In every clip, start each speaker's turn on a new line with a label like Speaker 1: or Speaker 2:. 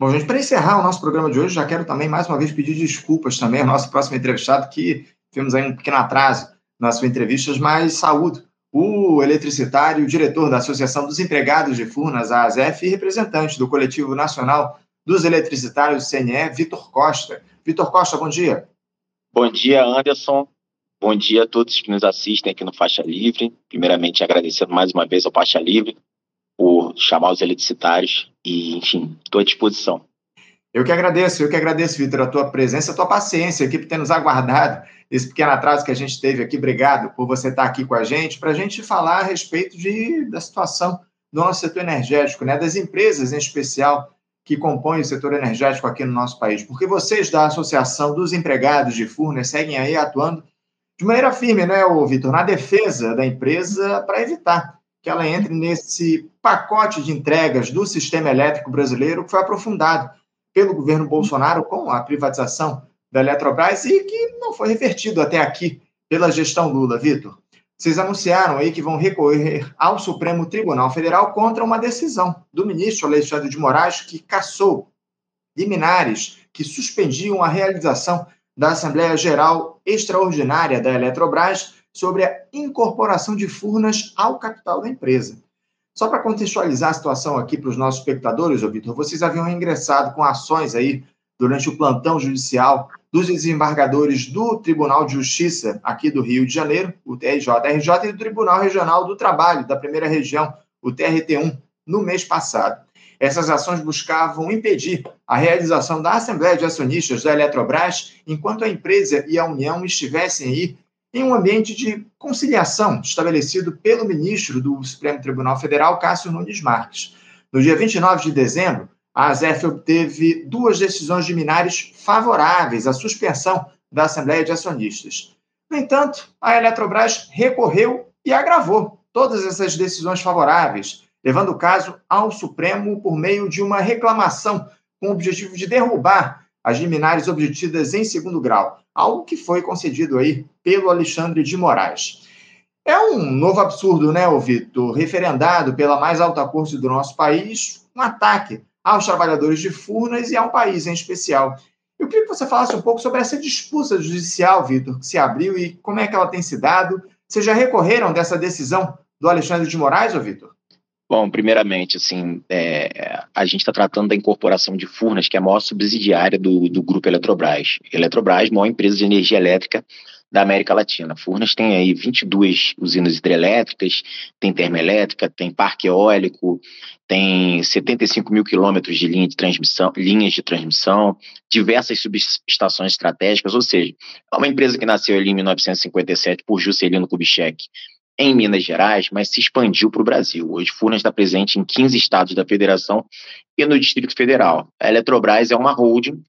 Speaker 1: Bom, gente, para encerrar o nosso programa de hoje, já quero também mais uma vez pedir desculpas também ao nosso próximo entrevistado, que tivemos aí um pequeno atraso nas suas entrevistas, mas saúdo o eletricitário, o diretor da Associação dos Empregados de Furnas, a ASEF, e representante do Coletivo Nacional dos Eletricitários, CNE, Vitor Costa. Vitor Costa, bom dia.
Speaker 2: Bom dia, Anderson. Bom dia a todos que nos assistem aqui no Faixa Livre. Primeiramente, agradecendo mais uma vez ao Faixa Livre chamar os eletricitários e, enfim, estou à disposição.
Speaker 1: Eu que agradeço, eu que agradeço, Vitor, a tua presença, a tua paciência aqui por ter nos aguardado esse pequeno atraso que a gente teve aqui. Obrigado por você estar aqui com a gente, para a gente falar a respeito de, da situação do nosso setor energético, né, das empresas em especial que compõem o setor energético aqui no nosso país. Porque vocês da Associação dos Empregados de Furnas seguem aí atuando de maneira firme, né, Vitor, na defesa da empresa para evitar que ela entre nesse pacote de entregas do sistema elétrico brasileiro que foi aprofundado pelo governo Bolsonaro com a privatização da Eletrobras e que não foi revertido até aqui pela gestão Lula, Vitor. Vocês anunciaram aí que vão recorrer ao Supremo Tribunal Federal contra uma decisão do ministro Alexandre de Moraes que cassou liminares que suspendiam a realização da Assembleia Geral Extraordinária da Eletrobras sobre a incorporação de Furnas ao capital da empresa. Só para contextualizar a situação aqui para os nossos espectadores, ô Vitor, vocês haviam ingressado com ações aí durante o plantão judicial dos desembargadores do Tribunal de Justiça aqui do Rio de Janeiro, o TRJ-RJ, e do Tribunal Regional do Trabalho da Primeira Região, o TRT1, no mês passado. Essas ações buscavam impedir a realização da Assembleia de Acionistas da Eletrobras enquanto a empresa e a União estivessem aí em um ambiente de conciliação estabelecido pelo ministro do Supremo Tribunal Federal, Cássio Nunes Marques. No dia 29 de dezembro, a ASEF obteve duas decisões de minares favoráveis à suspensão da Assembleia de Acionistas. No entanto, a Eletrobras recorreu e agravou todas essas decisões favoráveis, levando o caso ao Supremo por meio de uma reclamação com o objetivo de derrubar as liminares obtidas em segundo grau, algo que foi concedido aí pelo Alexandre de Moraes. É um novo absurdo, né, Vitor? Referendado pela mais alta corte do nosso país, um ataque aos trabalhadores de Furnas e a um país em especial. Eu queria que você falasse um pouco sobre essa disputa judicial, Vitor, que se abriu e como é que ela tem se dado. Vocês já recorreram dessa decisão do Alexandre de Moraes, Vitor?
Speaker 2: Bom, primeiramente, assim, é, a gente está tratando da incorporação de Furnas, que é a maior subsidiária do, do grupo Eletrobras. Eletrobras, maior empresa de energia elétrica da América Latina. Furnas tem aí 22 usinas hidrelétricas, tem termoelétrica, tem parque eólico, tem 75 mil quilômetros de linha de transmissão, linhas de transmissão, diversas subestações estratégicas, ou seja, é uma empresa que nasceu ali em 1957 por Juscelino Kubitschek, em Minas Gerais, mas se expandiu para o Brasil. Hoje, Furnas está presente em 15 estados da federação e no Distrito Federal. A Eletrobras é uma holding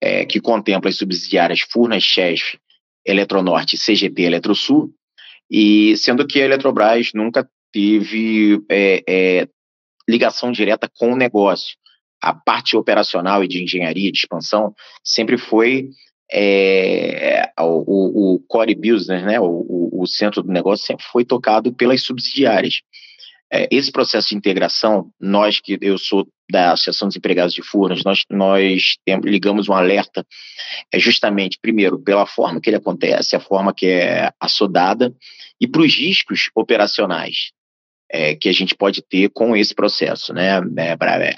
Speaker 2: é, que contempla as subsidiárias Furnas, Chef, Eletronorte, CGT, Eletrosul, e sendo que a Eletrobras nunca teve é, é, ligação direta com o negócio. A parte operacional e de engenharia, de expansão, sempre foi é, o, o, core business, né, o, o, centro do negócio sempre foi tocado pelas subsidiárias. É, esse processo de integração, nós que eu sou da Associação dos Empregados de Furnas, nós, nós temos, ligamos um alerta é, justamente, primeiro, pela forma que ele acontece, a forma que é assodada, e para os riscos operacionais é, que a gente pode ter com esse processo. Né? É, pra, é,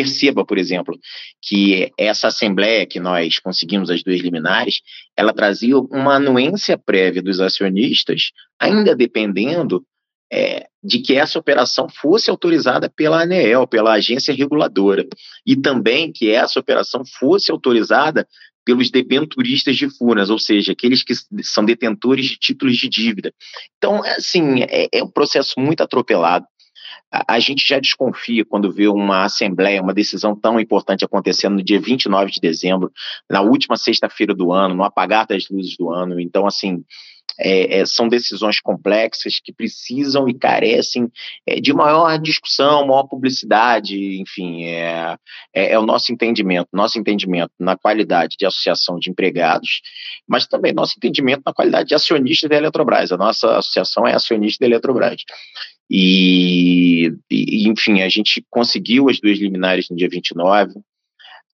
Speaker 2: perceba, por exemplo, que essa assembleia que nós conseguimos as duas liminares, ela trazia uma anuência prévia dos acionistas, ainda dependendo é, de que essa operação fosse autorizada pela ANEEL, pela agência reguladora, e também que essa operação fosse autorizada pelos debenturistas de Furnas, ou seja, aqueles que são detentores de títulos de dívida. Então, assim, é, é um processo muito atropelado a gente já desconfia quando vê uma assembleia, uma decisão tão importante acontecendo no dia 29 de dezembro, na última sexta-feira do ano, no apagar das luzes do ano. Então, assim, é, é, são decisões complexas que precisam e carecem é, de maior discussão, maior publicidade, enfim, é, é, é, o nosso entendimento, nosso entendimento na qualidade de associação de empregados, mas também nosso entendimento na qualidade de acionista da Eletrobras. A nossa associação é acionista da Eletrobras. E, e, enfim, a gente conseguiu as duas liminares no dia 29.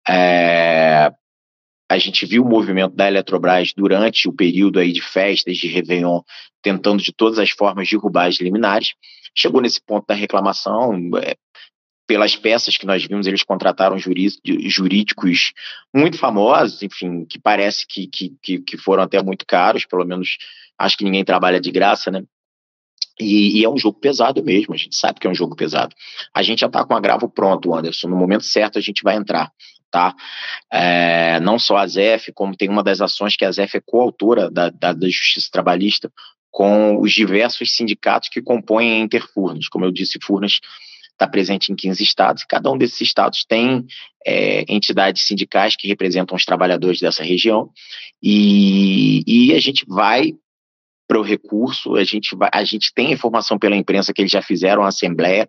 Speaker 2: É, a gente viu o movimento da Eletrobras durante o período aí de festas de Réveillon, tentando de todas as formas derrubar as liminares. Chegou nesse ponto da reclamação, é, pelas peças que nós vimos, eles contrataram jurídicos muito famosos, enfim, que parece que, que, que foram até muito caros, pelo menos acho que ninguém trabalha de graça, né? E, e, é um jogo pesado mesmo, a gente sabe que é um jogo pesado. A gente já está com o agravo pronto, Anderson. No momento certo a gente vai entrar, tá? É, não só a ZEF, como tem uma das ações que a ZEF é coautora da, da, da Justiça Trabalhista com os diversos sindicatos que compõem a Interfurnas. Como eu disse, Furnas está presente em 15 estados, e cada um desses estados tem é, entidades sindicais que representam os trabalhadores dessa região, e, e a gente vai para o recurso, a gente, a gente tem informação pela imprensa que eles já fizeram a assembleia,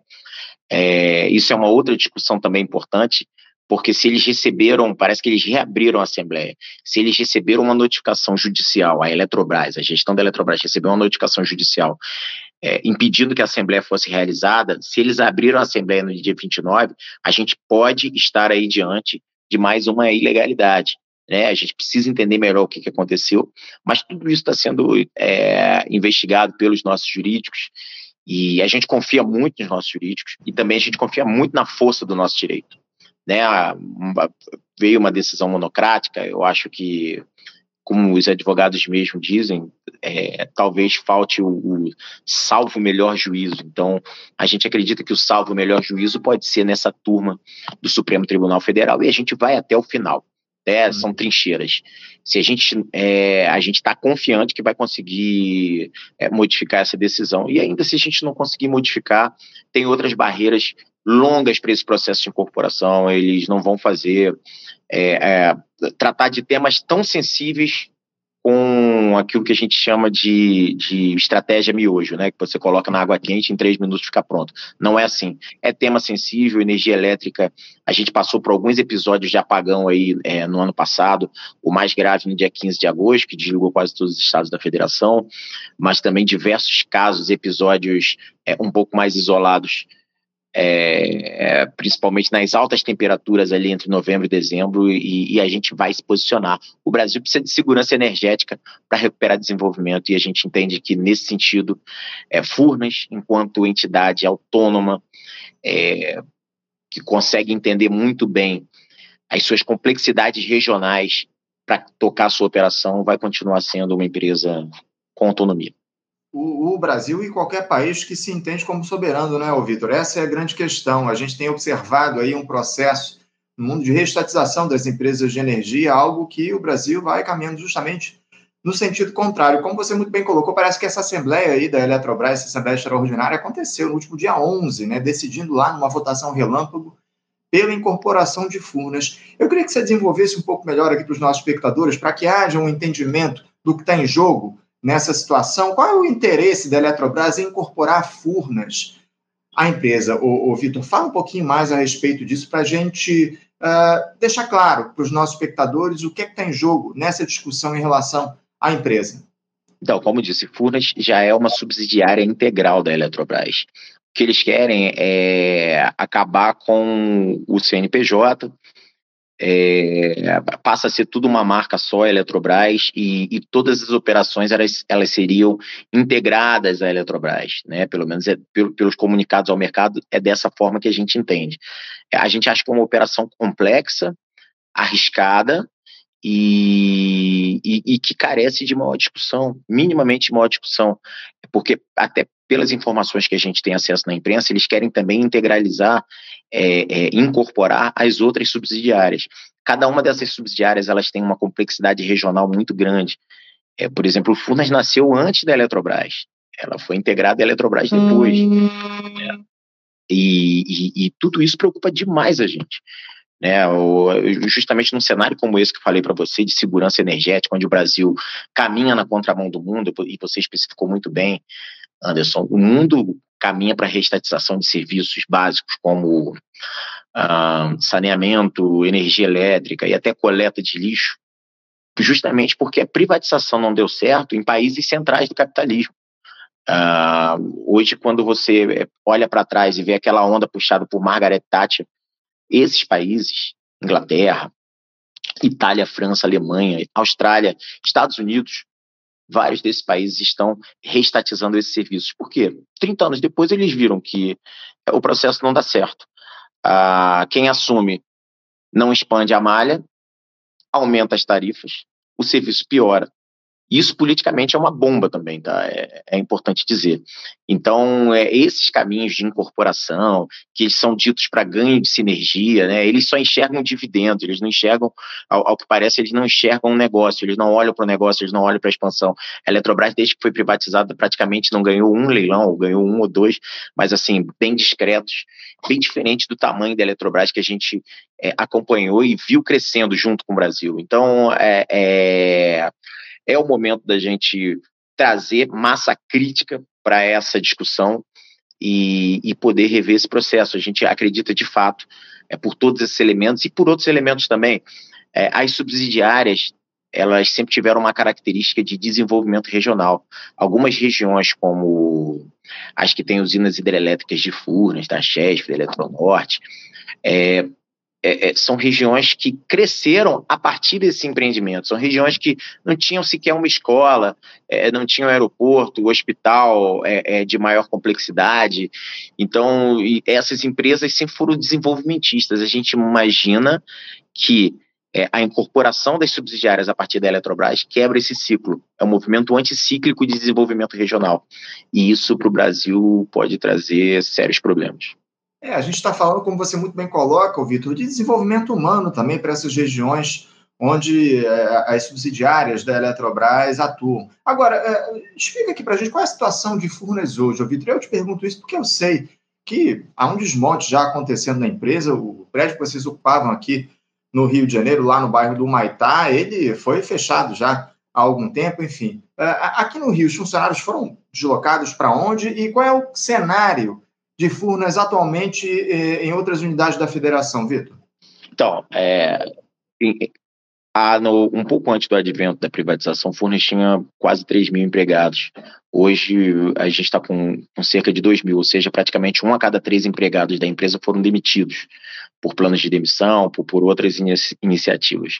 Speaker 2: é, isso é uma outra discussão também importante, porque se eles receberam, parece que eles reabriram a Assembleia, se eles receberam uma notificação judicial, a Eletrobras, a gestão da Eletrobras recebeu uma notificação judicial é, impedindo que a Assembleia fosse realizada, se eles abriram a Assembleia no dia 29, a gente pode estar aí diante de mais uma ilegalidade. Né? A gente precisa entender melhor o que, que aconteceu, mas tudo isso está sendo é, investigado pelos nossos jurídicos e a gente confia muito nos nossos jurídicos e também a gente confia muito na força do nosso direito. Né? Veio uma decisão monocrática, eu acho que como os advogados mesmo dizem, é, talvez falte o, o, salvo melhor juízo. Então, a gente acredita que o salvo melhor juízo pode ser nessa turma do Supremo Tribunal Federal e a gente vai até o final. Né? São trincheiras. Se a gente é, a gente está confiante que vai conseguir é, modificar essa decisão e ainda se a gente não conseguir modificar, tem outras barreiras longas para esse processo de incorporação. Eles não vão fazer é, tratar de temas tão sensíveis com aquilo que a gente chama de, de estratégia miojo, né? Que você coloca na água quente em três minutos fica pronto. Não é assim. É tema sensível, energia elétrica. A gente passou por alguns episódios de apagão aí é, no ano passado, o mais grave no dia 15 de agosto, que desligou quase todos os estados da federação, mas também diversos casos, episódios é, um pouco mais isolados é, principalmente nas altas temperaturas ali entre novembro e dezembro, e, e, a gente vai se posicionar. O Brasil precisa de segurança energética para recuperar desenvolvimento, e a gente entende que, nesse sentido, é, Furnas, enquanto entidade autônoma, é, que consegue entender muito bem as suas complexidades regionais para tocar a sua operação, vai continuar sendo uma empresa com autonomia
Speaker 1: o, o, Brasil e qualquer país que se entende como soberano, né, Vitor? Essa é a grande questão. A gente tem observado aí um processo no mundo de reestatização das empresas de energia, algo que o Brasil vai caminhando justamente no sentido contrário. Como você muito bem colocou, parece que essa assembleia aí da Eletrobras, essa assembleia extraordinária, aconteceu no último dia 11, né, decidindo lá numa votação relâmpago pela incorporação de Furnas. Eu queria que você desenvolvesse um pouco melhor aqui para os nossos espectadores, para que haja um entendimento do que está em jogo nessa situação? Qual é o interesse da Eletrobras em incorporar Furnas à empresa? O, Vitor, fala um pouquinho mais a respeito disso para a gente uh, deixar claro para os nossos espectadores o que é está em jogo nessa discussão em relação à empresa.
Speaker 2: Então, como disse, Furnas já é uma subsidiária integral da Eletrobras. O que eles querem é acabar com o CNPJ, é, passa a ser tudo uma marca só, a Eletrobras, e, e, todas as operações elas, elas seriam integradas à Eletrobras, né? Pelo menos é, pelo, pelos comunicados ao mercado, é dessa forma que a gente entende. É, a gente acha que é uma operação complexa, arriscada e, e, e que carece de maior discussão, minimamente maior discussão, porque até pelas informações que a gente tem acesso na imprensa, eles querem também integralizar, é, é, incorporar as outras subsidiárias. Cada uma dessas subsidiárias elas tem uma complexidade regional muito grande. É, por exemplo, o Furnas nasceu antes da Eletrobras. Ela foi integrada à Eletrobras depois. Hum. Né? E, e, e, tudo isso preocupa demais a gente. Né, o, justamente num cenário como esse que eu falei para você, de segurança energética, onde o Brasil caminha na contramão do mundo, e você especificou muito bem, Anderson, o mundo caminha para a reestatização de serviços básicos como uh, saneamento, energia elétrica e até coleta de lixo, justamente porque a privatização não deu certo em países centrais do capitalismo. Uh, hoje, quando você olha para trás e vê aquela onda puxada por Margaret Thatcher, esses países Inglaterra, Itália, França, Alemanha, Austrália, Estados Unidos, vários desses países estão reestatizando esses serviços. Por quê? 30 anos depois eles viram que o processo não dá certo. Ah, quem assume não expande a malha, aumenta as tarifas, o serviço piora. Isso politicamente é uma bomba também, tá? É, é importante dizer. Então, é, esses caminhos de incorporação, que são ditos para ganho de sinergia, né? Eles só enxergam dividendos, eles não enxergam, ao, ao que parece, eles não enxergam um negócio, eles não olham para o negócio, eles não olham para a expansão. A Eletrobras, desde que foi privatizada, praticamente não ganhou um leilão, ou ganhou um ou dois, mas assim, bem discretos, bem diferente do tamanho da Eletrobras que a gente é, acompanhou e viu crescendo junto com o Brasil. Então, é, é o momento da gente trazer massa crítica para essa discussão e, e, poder rever esse processo. A gente acredita de fato é, por todos esses elementos e por outros elementos também. É, as subsidiárias elas sempre tiveram uma característica de desenvolvimento regional. Algumas regiões, como as que têm usinas hidrelétricas de Furnas, da Chesf, da Eletronorte, é, é, é, são regiões que cresceram a partir desse empreendimento. São regiões que não tinham sequer uma escola, é, não tinham aeroporto, hospital é, é, de maior complexidade. Então, essas empresas sempre foram desenvolvimentistas. A gente imagina que é, a incorporação das subsidiárias a partir da Eletrobras quebra esse ciclo. É um movimento anticíclico de desenvolvimento regional. E isso para o Brasil pode trazer sérios problemas.
Speaker 1: É, a gente está falando, como você muito bem coloca, Vitor, de desenvolvimento humano também para essas regiões onde é, as subsidiárias da Eletrobras atuam. Agora, é, explica aqui para a gente qual é a situação de Furnas hoje, Vitor. Eu te pergunto isso porque eu sei que há um desmonte já acontecendo na empresa. O prédio que vocês ocupavam aqui no Rio de Janeiro, lá no bairro do Maitá, ele foi fechado já há algum tempo, enfim. É, aqui no Rio, os funcionários foram deslocados para onde e qual é o cenário de Furnas atualmente eh, em outras unidades da federação, Vitor?
Speaker 2: Então, é, no, um pouco antes do advento da privatização, Furnas tinha quase 3 mil empregados. Hoje a gente está com, com, cerca de 2 mil, ou seja, praticamente um a cada três empregados da empresa foram demitidos por planos de demissão, por, por outras iniciativas.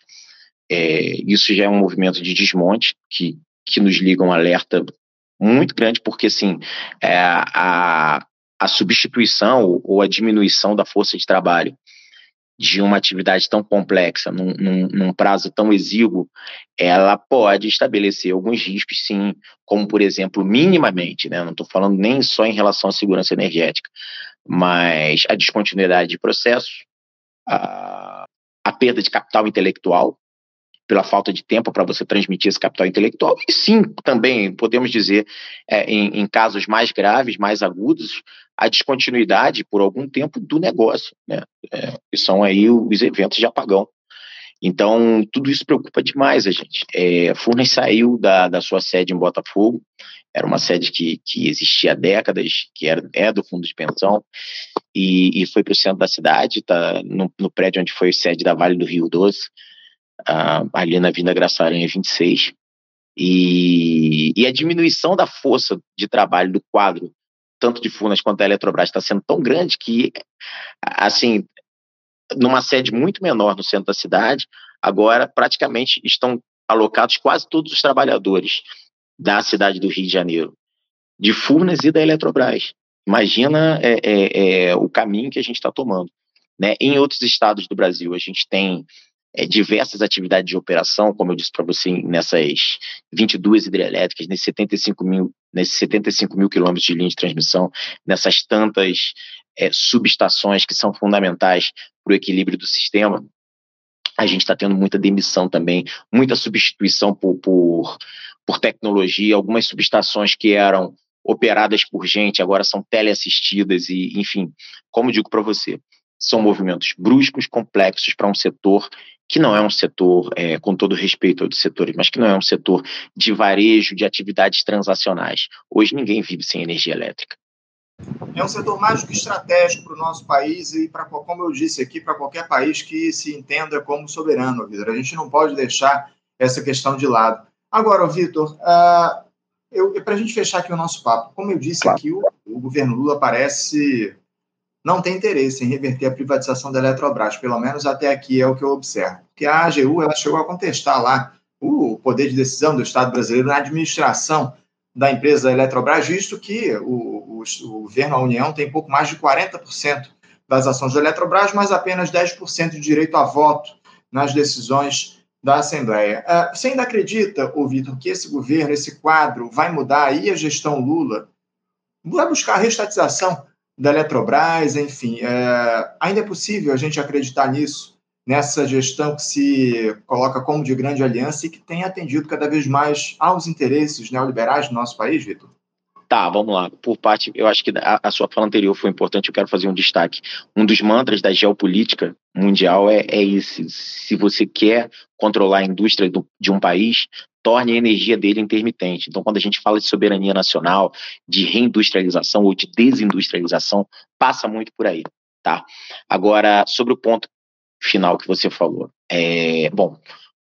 Speaker 2: É, isso já é um movimento de desmonte que, que nos liga um alerta muito grande, porque assim, é, a, a substituição ou a diminuição da força de trabalho de uma atividade tão complexa, num, num, num, prazo tão exíguo, ela pode estabelecer alguns riscos, sim, como, por exemplo, minimamente, né? não estou falando nem só em relação à segurança energética, mas a descontinuidade de processos, a, a perda de capital intelectual, pela falta de tempo para você transmitir esse capital intelectual. E sim, também podemos dizer, é, em, em, casos mais graves, mais agudos, a descontinuidade por algum tempo do negócio, né? É, que são aí os eventos de apagão. Então, tudo isso preocupa demais a gente. É, Furnas saiu da, da sua sede em Botafogo, era uma sede que, que existia há décadas, que era, é do fundo de pensão, e, e foi para o centro da cidade, tá no, no, prédio onde foi sede da Vale do Rio Doce, uh, ali na Vinda Graça Aranha 26. E, e a diminuição da força de trabalho do quadro, tanto de Furnas quanto da Eletrobras, está sendo tão grande que, assim, numa sede muito menor no centro da cidade, agora praticamente estão alocados quase todos os trabalhadores da cidade do Rio de Janeiro, de Furnas e da Eletrobras. Imagina é, é, é, o caminho que a gente está tomando. Né? Em outros estados do Brasil, a gente tem é, diversas atividades de operação, como eu disse para você, nessas 22 hidrelétricas, nesses 75 mil, nesses 75 mil quilômetros de linha de transmissão, nessas tantas é, subestações que são fundamentais para o equilíbrio do sistema. A gente está tendo muita demissão também, muita substituição por, por, por tecnologia, algumas subestações que eram operadas por gente agora são teleassistidas e, enfim, como digo para você, são movimentos bruscos, complexos para um setor que não é um setor, é, com todo respeito aos setores, mas que não é um setor de varejo, de atividades transacionais. Hoje ninguém vive sem energia elétrica.
Speaker 1: É um setor mais do que estratégico para o nosso país e, para, como eu disse aqui, para qualquer país que se entenda como soberano, Vitor. A gente não pode deixar essa questão de lado. Agora, Vitor, uh, para a gente fechar aqui o nosso papo, como eu disse claro. aqui, o, o governo Lula parece não tem interesse em reverter a privatização da Eletrobras, pelo menos até aqui é o que eu observo. Porque a AGU ela chegou a contestar lá o poder de decisão do Estado brasileiro na administração da empresa Eletrobras, visto que o, o, o governo, a União, tem pouco mais de 40% das ações da Eletrobras, mas apenas 10% de direito a voto nas decisões da Assembleia. Uh, você ainda acredita, Vitor, que esse governo, esse quadro, vai mudar aí a gestão Lula? Vai buscar a restatização da Eletrobras, enfim. Uh, ainda é possível a gente acreditar nisso, nessa gestão que se coloca como de grande aliança e que tem atendido cada vez mais aos interesses neoliberais do nosso país, Vitor?
Speaker 2: Tá, vamos lá. Por parte, eu acho que a, a, sua fala anterior foi importante, eu quero fazer um destaque. Um dos mantras da geopolítica mundial é, é esse: se você quer controlar a indústria do, de um país, torne a energia dele intermitente. Então, quando a gente fala de soberania nacional, de reindustrialização ou de desindustrialização, passa muito por aí, tá? Agora, sobre o ponto final que você falou, é, bom,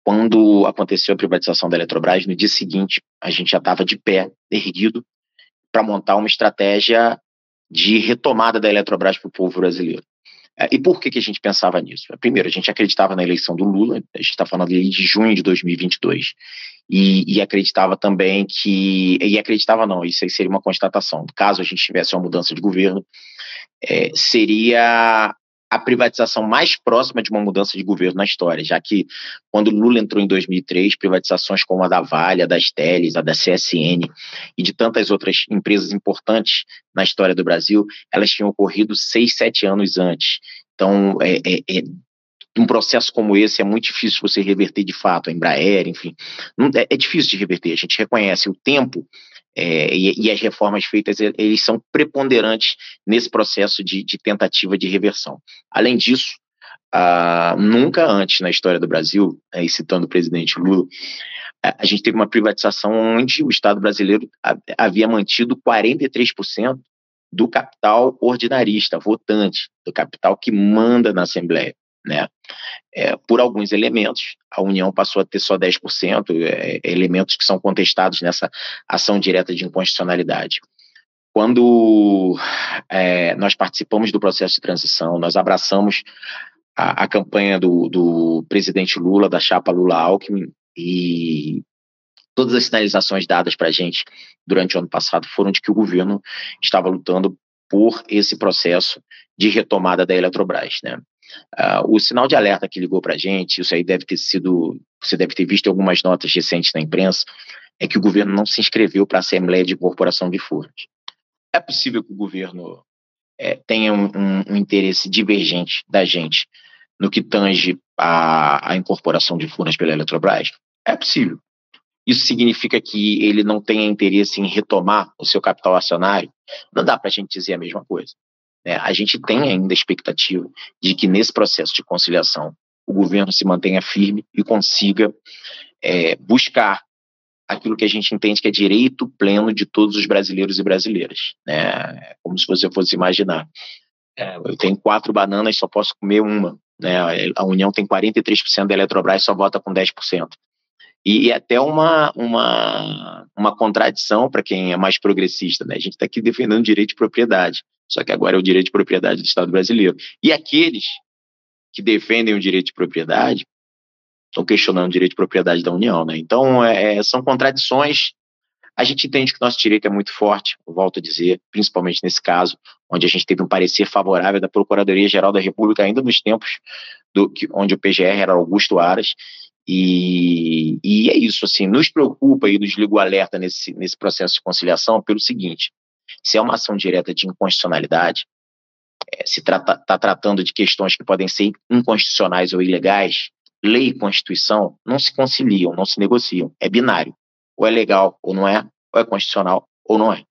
Speaker 2: quando aconteceu a privatização da Eletrobras, no dia seguinte, a gente já estava de pé, erguido, para montar uma estratégia de retomada da Eletrobras para o povo brasileiro. É, e por que, que a gente pensava nisso? Primeiro, a gente acreditava na eleição do Lula, a gente está falando ali de junho de 2022, e, e, acreditava também que. E acreditava não, isso aí seria uma constatação. Caso a gente tivesse uma mudança de governo, é, seria a privatização mais próxima de uma mudança de governo na história, já que quando Lula entrou em 2003, privatizações como a da Vale, a das Teles, a da CSN e de tantas outras empresas importantes na história do Brasil, elas tinham ocorrido seis, sete anos antes. Então, é, é, é um processo como esse é muito difícil você reverter de fato, a Embraer, enfim, é, é difícil de reverter. A gente reconhece o tempo é, e, e, as reformas feitas, eles são preponderantes nesse processo de, de tentativa de reversão. Além disso, ah, nunca antes na história do Brasil, aí citando o presidente Lula, a gente teve uma privatização onde o Estado brasileiro havia mantido 43% do capital ordinarista, votante, do capital que manda na Assembleia né? É, por alguns elementos, a União passou a ter só 10%, é, elementos que são contestados nessa ação direta de inconstitucionalidade. Quando é, nós participamos do processo de transição, nós abraçamos a, a campanha do, do presidente Lula, da chapa Lula-Alckmin, e todas as sinalizações dadas para a gente durante o ano passado foram de que o governo estava lutando por esse processo de retomada da Eletrobras, né? Uh, o sinal de alerta que ligou para a gente, isso aí deve ter sido, você deve ter visto algumas notas recentes na imprensa, é que o governo não se inscreveu para a Assembleia de Incorporação de Furnas. É possível que o governo é, tenha um, um, um, interesse divergente da gente no que tange a, a incorporação de Furnas pela Eletrobras? É possível. Isso significa que ele não tenha interesse em retomar o seu capital acionário? Não dá para a gente dizer a mesma coisa. Né? A gente tem ainda a expectativa de que nesse processo de conciliação o governo se mantenha firme e consiga é, buscar aquilo que a gente entende que é direito pleno de todos os brasileiros e brasileiras. Né? Como se você fosse imaginar. É, eu tenho quatro bananas, só posso comer uma. Né? A União tem 43% da Eletrobras, só vota com 10%. E é até uma, uma, uma contradição para quem é mais progressista. Né? A gente está aqui defendendo direito de propriedade. Só que agora é o direito de propriedade do Estado brasileiro. E aqueles que defendem o direito de propriedade estão questionando o direito de propriedade da União. Né? Então, é, é são contradições. A gente entende que o nosso direito é muito forte, volto a dizer, principalmente nesse caso, onde a gente teve um parecer favorável da Procuradoria-Geral da República, ainda nos tempos do, que, onde o PGR era Augusto Aras, e, e, é isso, assim, nos preocupa e nos liga o alerta nesse, nesse processo de conciliação pelo seguinte: se é uma ação direta de inconstitucionalidade, é, se está tratando de questões que podem ser inconstitucionais ou ilegais, lei e Constituição não se conciliam, não se negociam. É binário. Ou é legal ou não é, ou é constitucional ou não é.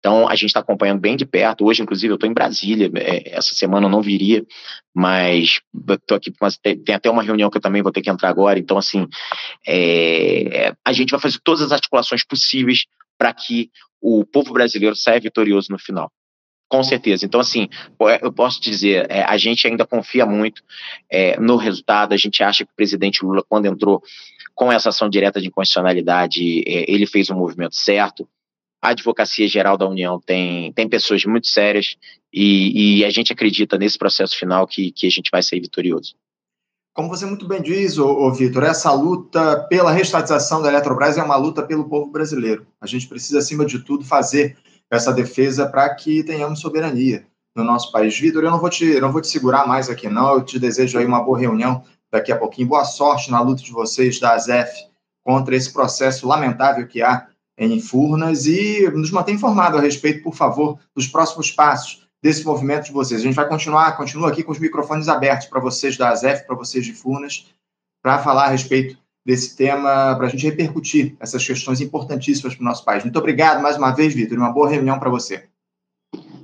Speaker 2: Então, a gente está acompanhando bem de perto. Hoje, inclusive, eu estou em Brasília. É, essa semana eu não viria, mas estou aqui. Mas tem, tem, até uma reunião que eu também vou ter que entrar agora. Então, assim, é, a gente vai fazer todas as articulações possíveis para que o povo brasileiro saia vitorioso no final. Com certeza. Então, assim, é, eu posso dizer, é, a gente ainda confia muito é, no resultado. A gente acha que o presidente Lula, quando entrou com essa ação direta de inconstitucionalidade, é, ele fez um movimento certo. A Advocacia Geral da União tem, tem pessoas muito sérias e, e, a gente acredita nesse processo final que, que a gente vai sair vitorioso.
Speaker 1: Como você muito bem diz, ô, ô Vitor, essa luta pela restatização da Eletrobras é uma luta pelo povo brasileiro. A gente precisa, acima de tudo, fazer essa defesa para que tenhamos soberania no nosso país. Vitor, eu não vou te, não vou te segurar mais aqui, não. Eu te desejo aí uma boa reunião daqui a pouquinho. Boa sorte na luta de vocês da ASEF contra esse processo lamentável que há em Furnas e nos mantém informado a respeito, por favor, dos próximos passos desse movimento de vocês. A gente vai continuar, continua aqui com os microfones abertos para vocês da ASEF, para vocês de Furnas, para falar a respeito desse tema, para a gente repercutir essas questões importantíssimas para o nosso país. Muito obrigado mais uma vez, Vitor, e uma boa reunião para você.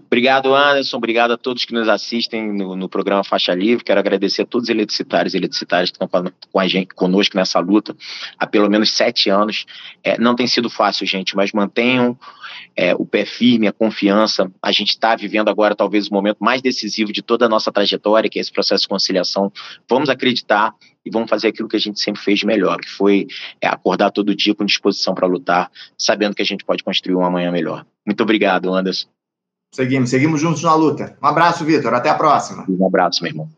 Speaker 2: Obrigado, Anderson. Obrigado a todos que nos assistem no, no, programa Faixa Livre. Quero agradecer a todos os eletricitários e eletricitárias que estão com a gente, conosco nessa luta há pelo menos sete anos. É, não tem sido fácil, gente, mas mantenham é, o pé firme, a confiança. A gente está vivendo agora talvez o momento mais decisivo de toda a nossa trajetória, que é esse processo de conciliação. Vamos acreditar e vamos fazer aquilo que a gente sempre fez melhor, que foi é, acordar todo dia com disposição para lutar, sabendo que a gente pode construir um amanhã melhor. Muito obrigado, Anderson.
Speaker 1: Seguimos, seguimos juntos na luta. Um abraço, Vitor. Até a próxima.
Speaker 2: Um abraço, meu irmão.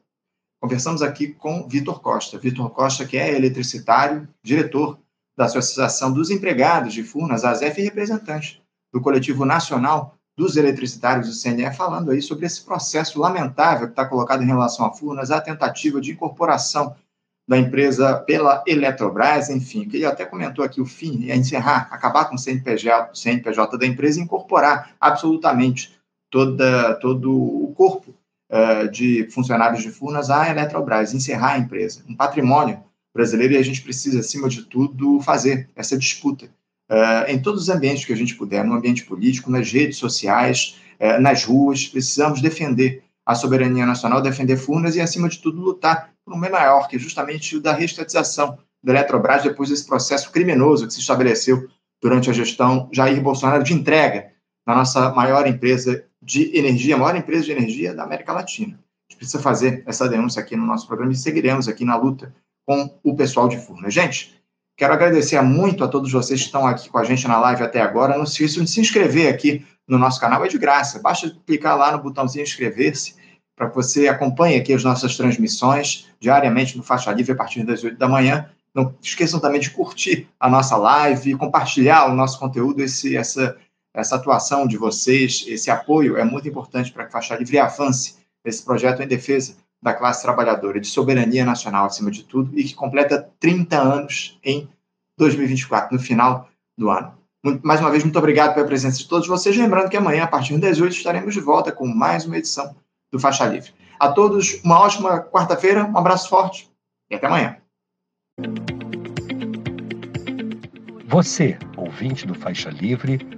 Speaker 1: Conversamos aqui com Vitor Costa. Vitor Costa, que é eletricitário, diretor da Associação dos Empregados de Furnas, ASEF, e representante do Coletivo Nacional dos Eletricitários do CNE, falando aí sobre esse processo lamentável que está colocado em relação a Furnas, a tentativa de incorporação da empresa pela Eletrobras, enfim, que ele até comentou aqui o fim, é encerrar, acabar com o CNPJ, CNPJ da empresa e incorporar absolutamente toda, todo o corpo uh, de funcionários de Furnas à Eletrobras, encerrar a empresa. Um patrimônio brasileiro e a gente precisa, acima de tudo, fazer essa disputa uh, em todos os ambientes que a gente puder, no ambiente político, nas redes sociais, uh, nas ruas. Precisamos defender a soberania nacional, defender Furnas e, acima de tudo, lutar por um bem maior, que é justamente o da restatização da Eletrobras depois desse processo criminoso que se estabeleceu durante a gestão Jair Bolsonaro de entrega da nossa maior empresa de energia, a maior empresa de energia da América Latina. A gente precisa fazer essa denúncia aqui no nosso programa e seguiremos aqui na luta com o pessoal de Furnas. Gente, quero agradecer muito a todos vocês que estão aqui com a gente na live até agora. Não se esqueçam de se inscrever aqui no nosso canal, é de graça. Basta clicar lá no botãozinho inscrever-se para que você acompanhe aqui as nossas transmissões diariamente no Faixa Livre a partir das 8 da manhã. Não esqueçam também de curtir a nossa live, compartilhar o nosso conteúdo, esse, essa essa atuação de vocês, esse apoio é muito importante para que Faixa Livre avance esse projeto em defesa da classe trabalhadora, de soberania nacional acima de tudo, e que completa 30 anos em 2024, no final do ano. Mais uma vez, muito obrigado pela presença de todos vocês. Lembrando que amanhã, a partir das 8, estaremos de volta com mais uma edição do Faixa Livre. A todos, uma ótima quarta-feira, um abraço forte e até amanhã.
Speaker 3: Você, ouvinte do Faixa Livre,